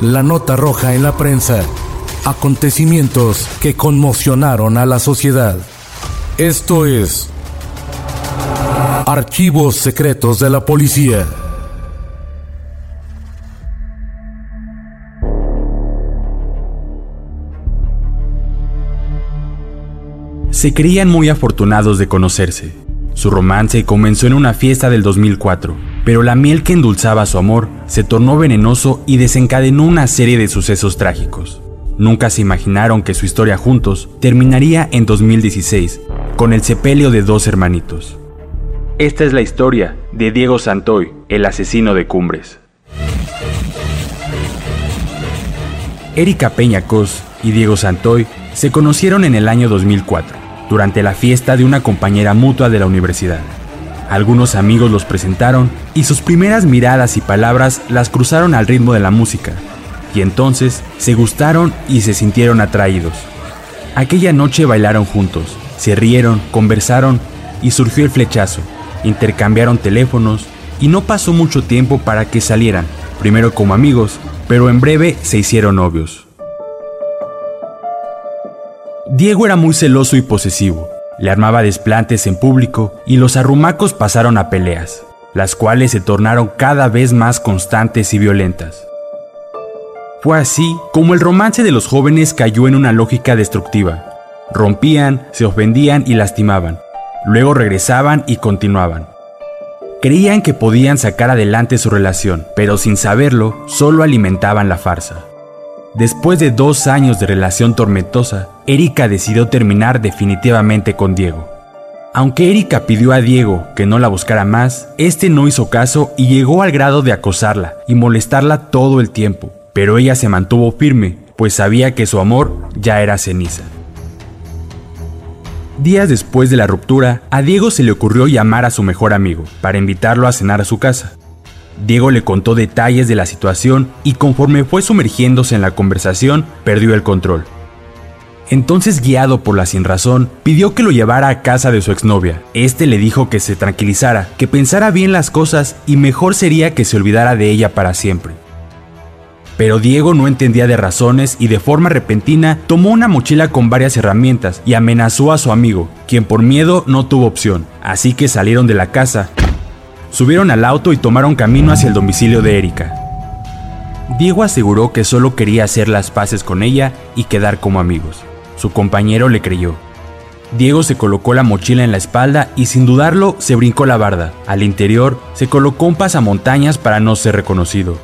La nota roja en la prensa. Acontecimientos que conmocionaron a la sociedad. Esto es Archivos Secretos de la Policía. Se creían muy afortunados de conocerse. Su romance comenzó en una fiesta del 2004, pero la miel que endulzaba su amor se tornó venenoso y desencadenó una serie de sucesos trágicos. Nunca se imaginaron que su historia juntos terminaría en 2016, con el sepelio de dos hermanitos. Esta es la historia de Diego Santoy, el asesino de Cumbres. Erika Peña Cos y Diego Santoy se conocieron en el año 2004, durante la fiesta de una compañera mutua de la universidad. Algunos amigos los presentaron y sus primeras miradas y palabras las cruzaron al ritmo de la música, y entonces se gustaron y se sintieron atraídos. Aquella noche bailaron juntos, se rieron, conversaron y surgió el flechazo. Intercambiaron teléfonos y no pasó mucho tiempo para que salieran, primero como amigos, pero en breve se hicieron novios. Diego era muy celoso y posesivo. Le armaba desplantes en público y los arrumacos pasaron a peleas, las cuales se tornaron cada vez más constantes y violentas. Fue así como el romance de los jóvenes cayó en una lógica destructiva. Rompían, se ofendían y lastimaban. Luego regresaban y continuaban. Creían que podían sacar adelante su relación, pero sin saberlo, solo alimentaban la farsa. Después de dos años de relación tormentosa, Erika decidió terminar definitivamente con Diego. Aunque Erika pidió a Diego que no la buscara más, este no hizo caso y llegó al grado de acosarla y molestarla todo el tiempo, pero ella se mantuvo firme, pues sabía que su amor ya era ceniza. Días después de la ruptura, a Diego se le ocurrió llamar a su mejor amigo para invitarlo a cenar a su casa. Diego le contó detalles de la situación y conforme fue sumergiéndose en la conversación, perdió el control. Entonces, guiado por la sinrazón, pidió que lo llevara a casa de su exnovia. Este le dijo que se tranquilizara, que pensara bien las cosas y mejor sería que se olvidara de ella para siempre. Pero Diego no entendía de razones y de forma repentina tomó una mochila con varias herramientas y amenazó a su amigo, quien por miedo no tuvo opción, así que salieron de la casa, subieron al auto y tomaron camino hacia el domicilio de Erika. Diego aseguró que solo quería hacer las paces con ella y quedar como amigos. Su compañero le creyó. Diego se colocó la mochila en la espalda y sin dudarlo se brincó la barda. Al interior se colocó un pasamontañas para no ser reconocido.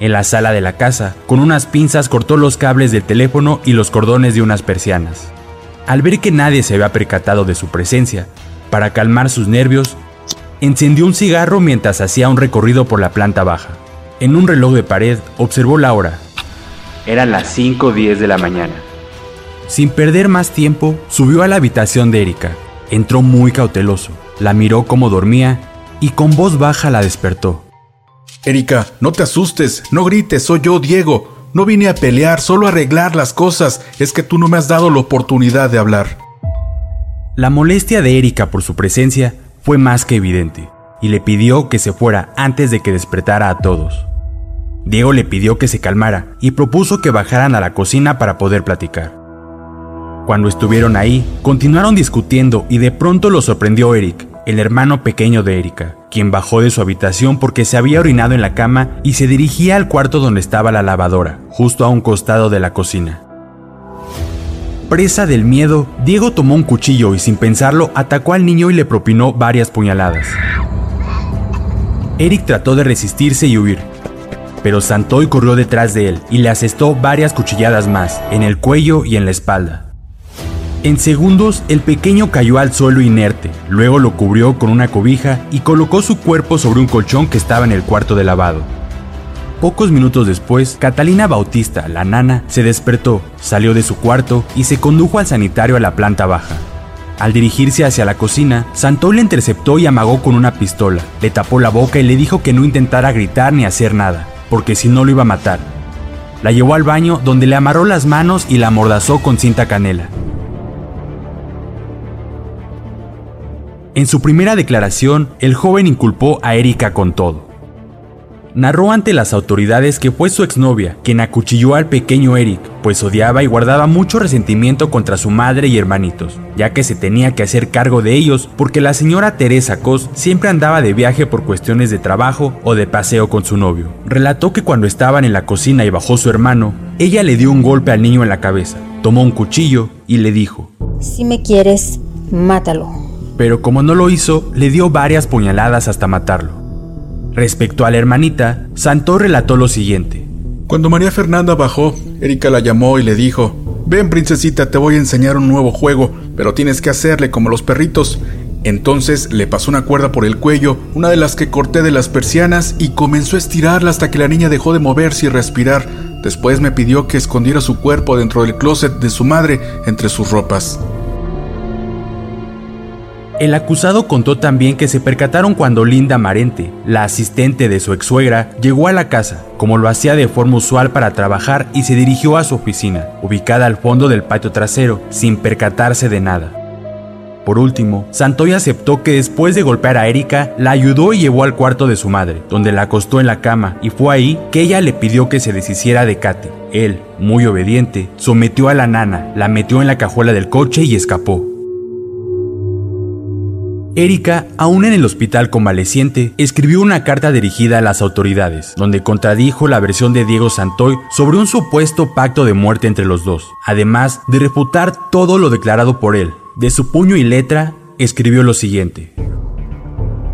En la sala de la casa, con unas pinzas cortó los cables del teléfono y los cordones de unas persianas. Al ver que nadie se había percatado de su presencia, para calmar sus nervios, encendió un cigarro mientras hacía un recorrido por la planta baja. En un reloj de pared observó la hora. Eran las 5.10 de la mañana. Sin perder más tiempo, subió a la habitación de Erika. Entró muy cauteloso, la miró como dormía y con voz baja la despertó. Erika, no te asustes, no grites, soy yo, Diego. No vine a pelear, solo a arreglar las cosas. Es que tú no me has dado la oportunidad de hablar. La molestia de Erika por su presencia fue más que evidente, y le pidió que se fuera antes de que despertara a todos. Diego le pidió que se calmara y propuso que bajaran a la cocina para poder platicar. Cuando estuvieron ahí, continuaron discutiendo y de pronto lo sorprendió Eric, el hermano pequeño de Erika, quien bajó de su habitación porque se había orinado en la cama y se dirigía al cuarto donde estaba la lavadora, justo a un costado de la cocina. Presa del miedo, Diego tomó un cuchillo y sin pensarlo atacó al niño y le propinó varias puñaladas. Eric trató de resistirse y huir, pero Santoy corrió detrás de él y le asestó varias cuchilladas más, en el cuello y en la espalda. En segundos, el pequeño cayó al suelo inerte, luego lo cubrió con una cobija y colocó su cuerpo sobre un colchón que estaba en el cuarto de lavado. Pocos minutos después, Catalina Bautista, la nana, se despertó, salió de su cuarto y se condujo al sanitario a la planta baja. Al dirigirse hacia la cocina, Santoy le interceptó y amagó con una pistola, le tapó la boca y le dijo que no intentara gritar ni hacer nada, porque si no lo iba a matar. La llevó al baño donde le amarró las manos y la amordazó con cinta canela. En su primera declaración, el joven inculpó a Erika con todo. Narró ante las autoridades que fue su exnovia quien acuchilló al pequeño Eric, pues odiaba y guardaba mucho resentimiento contra su madre y hermanitos, ya que se tenía que hacer cargo de ellos porque la señora Teresa Cos siempre andaba de viaje por cuestiones de trabajo o de paseo con su novio. Relató que cuando estaban en la cocina y bajó su hermano, ella le dio un golpe al niño en la cabeza, tomó un cuchillo y le dijo, Si me quieres, mátalo pero como no lo hizo, le dio varias puñaladas hasta matarlo. Respecto a la hermanita, Santo relató lo siguiente. Cuando María Fernanda bajó, Erika la llamó y le dijo, Ven princesita, te voy a enseñar un nuevo juego, pero tienes que hacerle como los perritos. Entonces le pasó una cuerda por el cuello, una de las que corté de las persianas, y comenzó a estirarla hasta que la niña dejó de moverse y respirar. Después me pidió que escondiera su cuerpo dentro del closet de su madre entre sus ropas. El acusado contó también que se percataron cuando Linda Marente, la asistente de su ex suegra, llegó a la casa, como lo hacía de forma usual para trabajar y se dirigió a su oficina, ubicada al fondo del patio trasero, sin percatarse de nada. Por último, Santoy aceptó que después de golpear a Erika, la ayudó y llevó al cuarto de su madre, donde la acostó en la cama, y fue ahí que ella le pidió que se deshiciera de Katy. Él, muy obediente, sometió a la nana, la metió en la cajuela del coche y escapó. Erika, aún en el hospital convaleciente, escribió una carta dirigida a las autoridades, donde contradijo la versión de Diego Santoy sobre un supuesto pacto de muerte entre los dos, además de refutar todo lo declarado por él. De su puño y letra, escribió lo siguiente.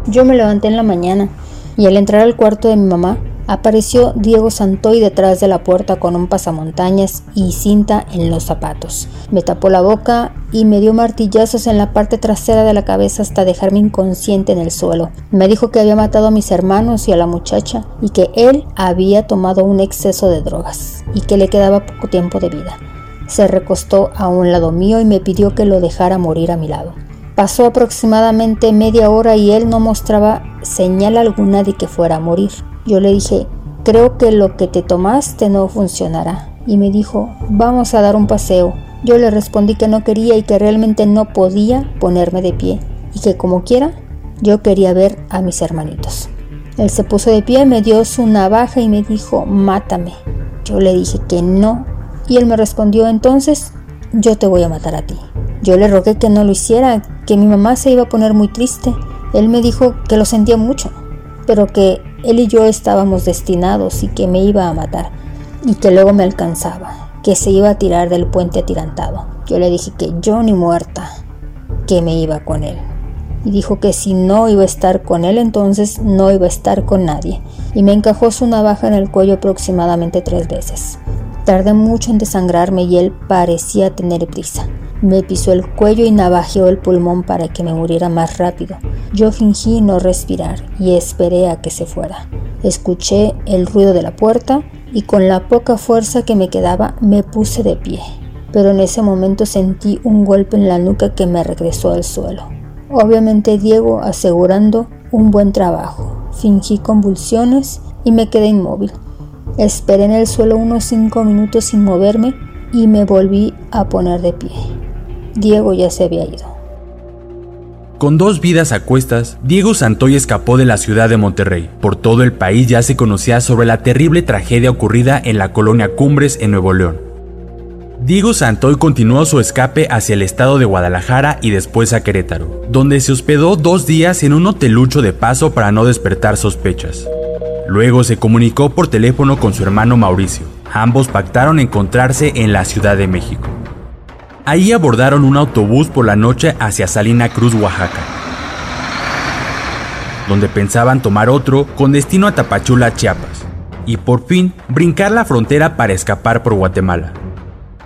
Yo me levanté en la mañana y al entrar al cuarto de mi mamá, apareció Diego Santoy detrás de la puerta con un pasamontañas y cinta en los zapatos. Me tapó la boca y me dio martillazos en la parte trasera de la cabeza hasta dejarme inconsciente en el suelo. Me dijo que había matado a mis hermanos y a la muchacha y que él había tomado un exceso de drogas y que le quedaba poco tiempo de vida. Se recostó a un lado mío y me pidió que lo dejara morir a mi lado. Pasó aproximadamente media hora y él no mostraba señal alguna de que fuera a morir. Yo le dije, creo que lo que te tomaste no funcionará. Y me dijo, vamos a dar un paseo. Yo le respondí que no quería y que realmente no podía ponerme de pie y que como quiera, yo quería ver a mis hermanitos. Él se puso de pie, me dio su navaja y me dijo, mátame. Yo le dije que no y él me respondió entonces, yo te voy a matar a ti. Yo le rogué que no lo hiciera, que mi mamá se iba a poner muy triste. Él me dijo que lo sentía mucho, pero que él y yo estábamos destinados y que me iba a matar y que luego me alcanzaba, que se iba a tirar del puente atirantado. Yo le dije que yo ni muerta, que me iba con él. Y dijo que si no iba a estar con él, entonces no iba a estar con nadie. Y me encajó su navaja en el cuello aproximadamente tres veces. Tardé mucho en desangrarme y él parecía tener prisa. Me pisó el cuello y navajeó el pulmón para que me muriera más rápido. Yo fingí no respirar y esperé a que se fuera. Escuché el ruido de la puerta y con la poca fuerza que me quedaba me puse de pie. Pero en ese momento sentí un golpe en la nuca que me regresó al suelo. Obviamente Diego asegurando un buen trabajo. Fingí convulsiones y me quedé inmóvil. Esperé en el suelo unos cinco minutos sin moverme y me volví a poner de pie. Diego ya se había ido. Con dos vidas a cuestas, Diego Santoy escapó de la ciudad de Monterrey. Por todo el país ya se conocía sobre la terrible tragedia ocurrida en la colonia Cumbres en Nuevo León. Diego Santoy continuó su escape hacia el estado de Guadalajara y después a Querétaro, donde se hospedó dos días en un hotelucho de paso para no despertar sospechas. Luego se comunicó por teléfono con su hermano Mauricio. Ambos pactaron encontrarse en la Ciudad de México. Ahí abordaron un autobús por la noche hacia Salina Cruz, Oaxaca, donde pensaban tomar otro con destino a Tapachula, Chiapas, y por fin brincar la frontera para escapar por Guatemala.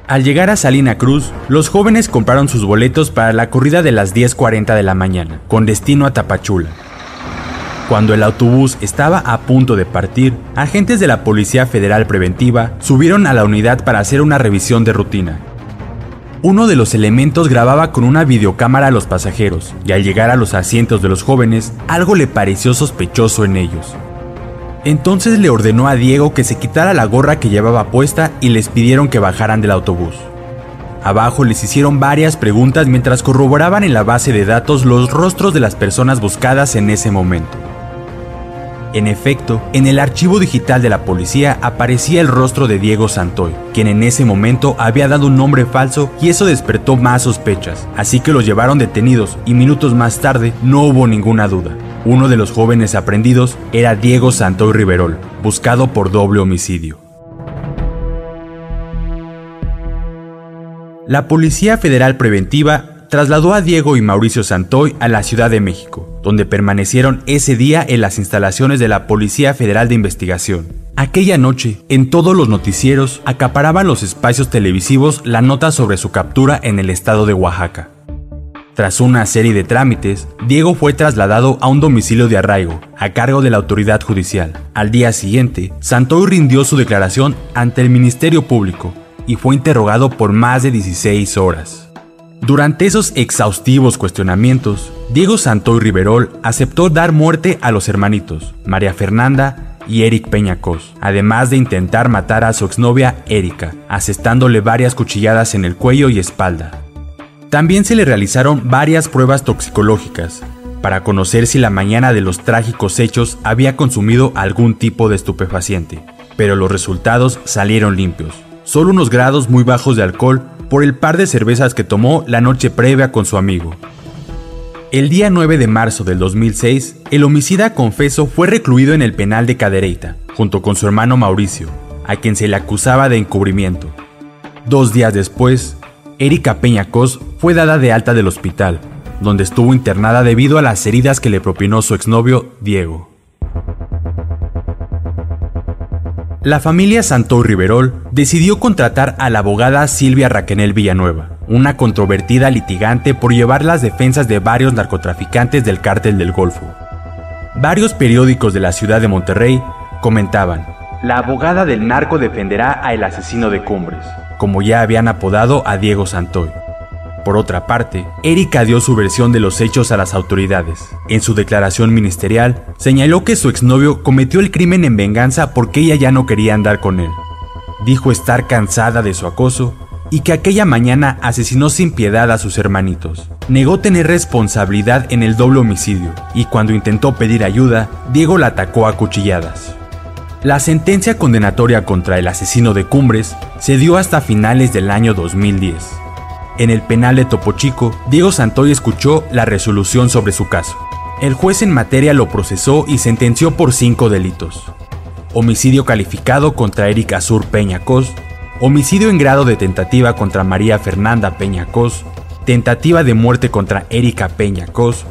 Al llegar a Salina Cruz, los jóvenes compraron sus boletos para la corrida de las 10.40 de la mañana, con destino a Tapachula. Cuando el autobús estaba a punto de partir, agentes de la Policía Federal Preventiva subieron a la unidad para hacer una revisión de rutina. Uno de los elementos grababa con una videocámara a los pasajeros, y al llegar a los asientos de los jóvenes, algo le pareció sospechoso en ellos. Entonces le ordenó a Diego que se quitara la gorra que llevaba puesta y les pidieron que bajaran del autobús. Abajo les hicieron varias preguntas mientras corroboraban en la base de datos los rostros de las personas buscadas en ese momento. En efecto, en el archivo digital de la policía aparecía el rostro de Diego Santoy, quien en ese momento había dado un nombre falso y eso despertó más sospechas, así que los llevaron detenidos y minutos más tarde no hubo ninguna duda. Uno de los jóvenes aprendidos era Diego Santoy Riverol, buscado por doble homicidio. La Policía Federal Preventiva trasladó a Diego y Mauricio Santoy a la Ciudad de México, donde permanecieron ese día en las instalaciones de la Policía Federal de Investigación. Aquella noche, en todos los noticieros, acaparaban los espacios televisivos la nota sobre su captura en el estado de Oaxaca. Tras una serie de trámites, Diego fue trasladado a un domicilio de arraigo, a cargo de la autoridad judicial. Al día siguiente, Santoy rindió su declaración ante el Ministerio Público y fue interrogado por más de 16 horas. Durante esos exhaustivos cuestionamientos, Diego Santoy Riverol aceptó dar muerte a los hermanitos, María Fernanda y Eric Peñacos, además de intentar matar a su exnovia Erika, asestándole varias cuchilladas en el cuello y espalda. También se le realizaron varias pruebas toxicológicas para conocer si la mañana de los trágicos hechos había consumido algún tipo de estupefaciente, pero los resultados salieron limpios, solo unos grados muy bajos de alcohol por el par de cervezas que tomó la noche previa con su amigo. El día 9 de marzo del 2006, el homicida confeso fue recluido en el penal de Cadereyta, junto con su hermano Mauricio, a quien se le acusaba de encubrimiento. Dos días después, Erika Peñacos fue dada de alta del hospital, donde estuvo internada debido a las heridas que le propinó su exnovio Diego. La familia Santoy Riverol decidió contratar a la abogada Silvia Raquenel Villanueva, una controvertida litigante por llevar las defensas de varios narcotraficantes del cártel del Golfo. Varios periódicos de la ciudad de Monterrey comentaban, la abogada del narco defenderá al asesino de Cumbres, como ya habían apodado a Diego Santoy. Por otra parte, Erika dio su versión de los hechos a las autoridades. En su declaración ministerial, señaló que su exnovio cometió el crimen en venganza porque ella ya no quería andar con él. Dijo estar cansada de su acoso y que aquella mañana asesinó sin piedad a sus hermanitos. Negó tener responsabilidad en el doble homicidio y cuando intentó pedir ayuda, Diego la atacó a cuchilladas. La sentencia condenatoria contra el asesino de Cumbres se dio hasta finales del año 2010. En el penal de Topo Chico, Diego Santoy escuchó la resolución sobre su caso. El juez en materia lo procesó y sentenció por cinco delitos. Homicidio calificado contra Erika Azur Peña Cos, homicidio en grado de tentativa contra María Fernanda Peña Cos, tentativa de muerte contra Erika Peña Cos,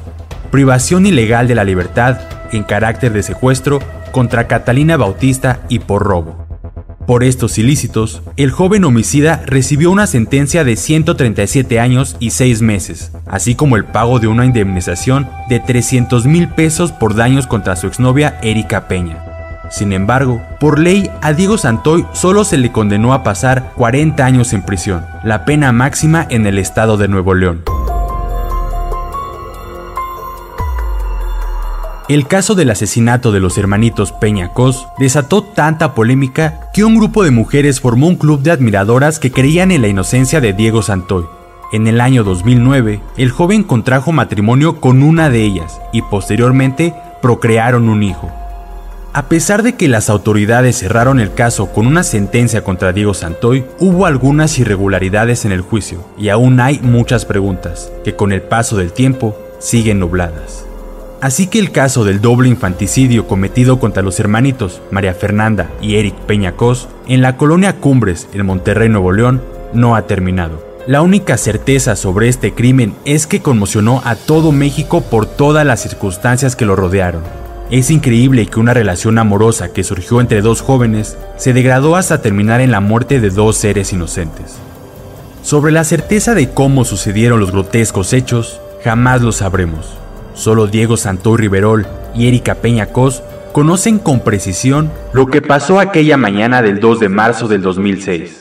privación ilegal de la libertad en carácter de secuestro contra Catalina Bautista y por robo. Por estos ilícitos, el joven homicida recibió una sentencia de 137 años y 6 meses, así como el pago de una indemnización de 300 mil pesos por daños contra su exnovia Erika Peña. Sin embargo, por ley a Diego Santoy solo se le condenó a pasar 40 años en prisión, la pena máxima en el estado de Nuevo León. El caso del asesinato de los hermanitos Peña Cos desató tanta polémica que un grupo de mujeres formó un club de admiradoras que creían en la inocencia de Diego Santoy. En el año 2009, el joven contrajo matrimonio con una de ellas y posteriormente procrearon un hijo. A pesar de que las autoridades cerraron el caso con una sentencia contra Diego Santoy, hubo algunas irregularidades en el juicio y aún hay muchas preguntas que con el paso del tiempo siguen nubladas. Así que el caso del doble infanticidio cometido contra los hermanitos María Fernanda y Eric Peñacos en la colonia Cumbres en Monterrey, Nuevo León, no ha terminado. La única certeza sobre este crimen es que conmocionó a todo México por todas las circunstancias que lo rodearon. Es increíble que una relación amorosa que surgió entre dos jóvenes se degradó hasta terminar en la muerte de dos seres inocentes. Sobre la certeza de cómo sucedieron los grotescos hechos, jamás lo sabremos. Solo Diego Santoy Riverol y Erika Peña Cos conocen con precisión lo que pasó aquella mañana del 2 de marzo del 2006.